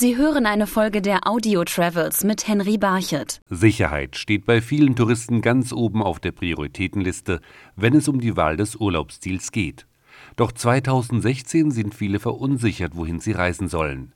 Sie hören eine Folge der Audio Travels mit Henry Barchet. Sicherheit steht bei vielen Touristen ganz oben auf der Prioritätenliste, wenn es um die Wahl des Urlaubsziels geht. Doch 2016 sind viele verunsichert, wohin sie reisen sollen.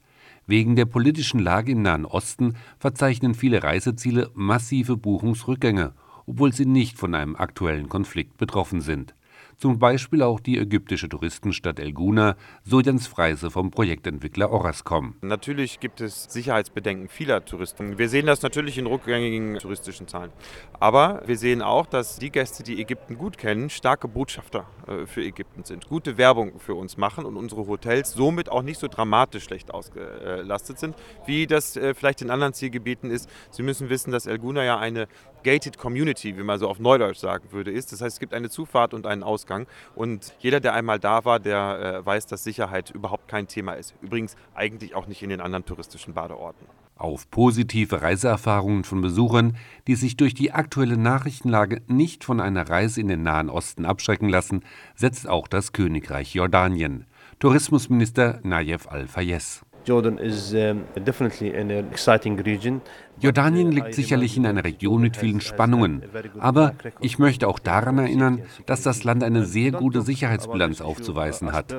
Wegen der politischen Lage im Nahen Osten verzeichnen viele Reiseziele massive Buchungsrückgänge, obwohl sie nicht von einem aktuellen Konflikt betroffen sind zum Beispiel auch die ägyptische Touristenstadt El Guna, so Jens Freise vom Projektentwickler Orascom. Natürlich gibt es Sicherheitsbedenken vieler Touristen. Wir sehen das natürlich in rückgängigen touristischen Zahlen. Aber wir sehen auch, dass die Gäste, die Ägypten gut kennen, starke Botschafter äh, für Ägypten sind, gute Werbung für uns machen und unsere Hotels somit auch nicht so dramatisch schlecht ausgelastet sind, wie das äh, vielleicht in anderen Zielgebieten ist. Sie müssen wissen, dass El Guna ja eine gated Community, wie man so auf Neudeutsch sagen würde, ist. Das heißt, es gibt eine Zufahrt und einen Ausgang. Und jeder, der einmal da war, der äh, weiß, dass Sicherheit überhaupt kein Thema ist. Übrigens eigentlich auch nicht in den anderen touristischen Badeorten. Auf positive Reiseerfahrungen von Besuchern, die sich durch die aktuelle Nachrichtenlage nicht von einer Reise in den Nahen Osten abschrecken lassen, setzt auch das Königreich Jordanien. Tourismusminister Nayef Al-Fayez. Jordan is um, definitely an exciting region. Jordanien liegt sicherlich in einer Region mit vielen Spannungen, aber ich möchte auch daran erinnern, dass das Land eine sehr gute Sicherheitsbilanz aufzuweisen hat.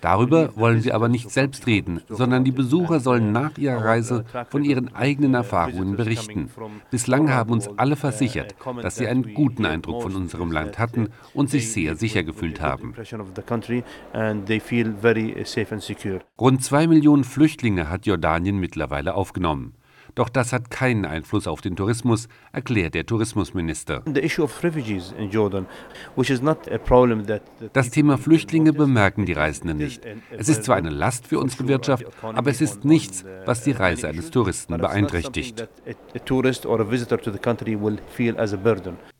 Darüber wollen wir aber nicht selbst reden, sondern die Besucher sollen nach ihrer Reise von ihren eigenen Erfahrungen berichten. Bislang haben uns alle versichert, dass sie einen guten Eindruck von unserem Land hatten und sich sehr sicher gefühlt haben. Rund zwei Millionen Flüchtlinge hat Jordanien mittlerweile aufgenommen. Doch das hat keinen Einfluss auf den Tourismus, erklärt der Tourismusminister. Das Thema Flüchtlinge bemerken die Reisenden nicht. Es ist zwar eine Last für unsere Wirtschaft, aber es ist nichts, was die Reise eines Touristen beeinträchtigt.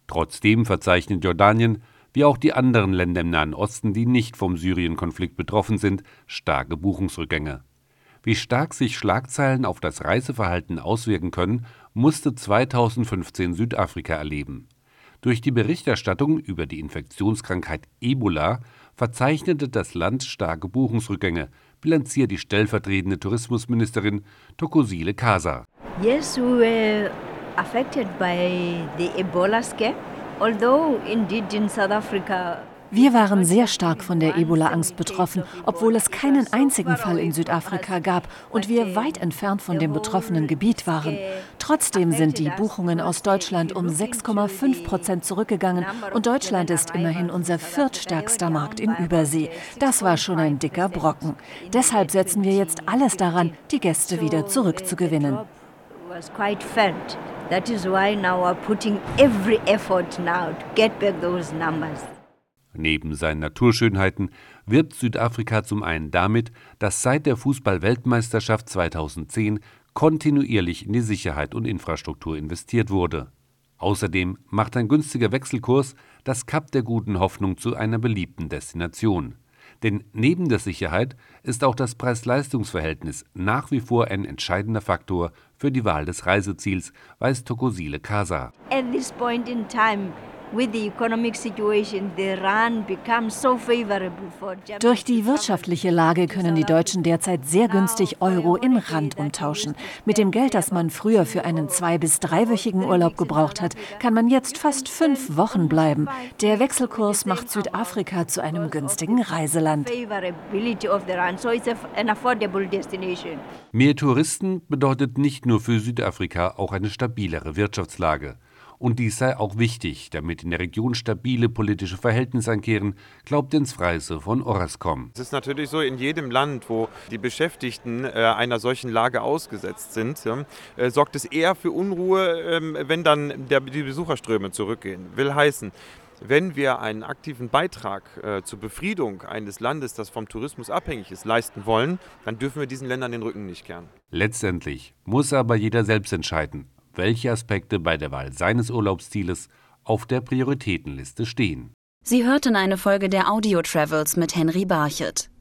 Trotzdem verzeichnet Jordanien, wie auch die anderen Länder im Nahen Osten, die nicht vom Syrien-Konflikt betroffen sind, starke Buchungsrückgänge. Wie stark sich Schlagzeilen auf das Reiseverhalten auswirken können, musste 2015 Südafrika erleben. Durch die Berichterstattung über die Infektionskrankheit Ebola verzeichnete das Land starke Buchungsrückgänge, bilanziert die stellvertretende Tourismusministerin Tokosile Kasa. Yes, we were affected by the Ebola scare, although indeed in South Africa wir waren sehr stark von der Ebola-Angst betroffen, obwohl es keinen einzigen Fall in Südafrika gab und wir weit entfernt von dem betroffenen Gebiet waren. Trotzdem sind die Buchungen aus Deutschland um 6,5 Prozent zurückgegangen und Deutschland ist immerhin unser viertstärkster Markt in Übersee. Das war schon ein dicker Brocken. Deshalb setzen wir jetzt alles daran, die Gäste wieder zurückzugewinnen. That is why now we're putting every effort now to get back those numbers. Neben seinen Naturschönheiten wirbt Südafrika zum einen damit, dass seit der Fußball-Weltmeisterschaft 2010 kontinuierlich in die Sicherheit und Infrastruktur investiert wurde. Außerdem macht ein günstiger Wechselkurs das Kap der Guten Hoffnung zu einer beliebten Destination. Denn neben der Sicherheit ist auch das Preis-Leistungs-Verhältnis nach wie vor ein entscheidender Faktor für die Wahl des Reiseziels, weiß Tokosile Kasa. At this point in time durch die wirtschaftliche Lage können die Deutschen derzeit sehr günstig Euro in Rand umtauschen. Mit dem Geld, das man früher für einen zwei- bis dreiwöchigen Urlaub gebraucht hat, kann man jetzt fast fünf Wochen bleiben. Der Wechselkurs macht Südafrika zu einem günstigen Reiseland. Mehr Touristen bedeutet nicht nur für Südafrika auch eine stabilere Wirtschaftslage und dies sei auch wichtig, damit in der Region stabile politische Verhältnisse einkehren, glaubt Jens Freise von Orascom. Es ist natürlich so, in jedem Land, wo die Beschäftigten äh, einer solchen Lage ausgesetzt sind, äh, sorgt es eher für Unruhe, äh, wenn dann die Besucherströme zurückgehen. Will heißen, wenn wir einen aktiven Beitrag äh, zur Befriedung eines Landes, das vom Tourismus abhängig ist, leisten wollen, dann dürfen wir diesen Ländern den Rücken nicht kehren. Letztendlich muss aber jeder selbst entscheiden, welche Aspekte bei der Wahl seines Urlaubszieles auf der Prioritätenliste stehen. Sie hörten eine Folge der Audio Travels mit Henry Barchet.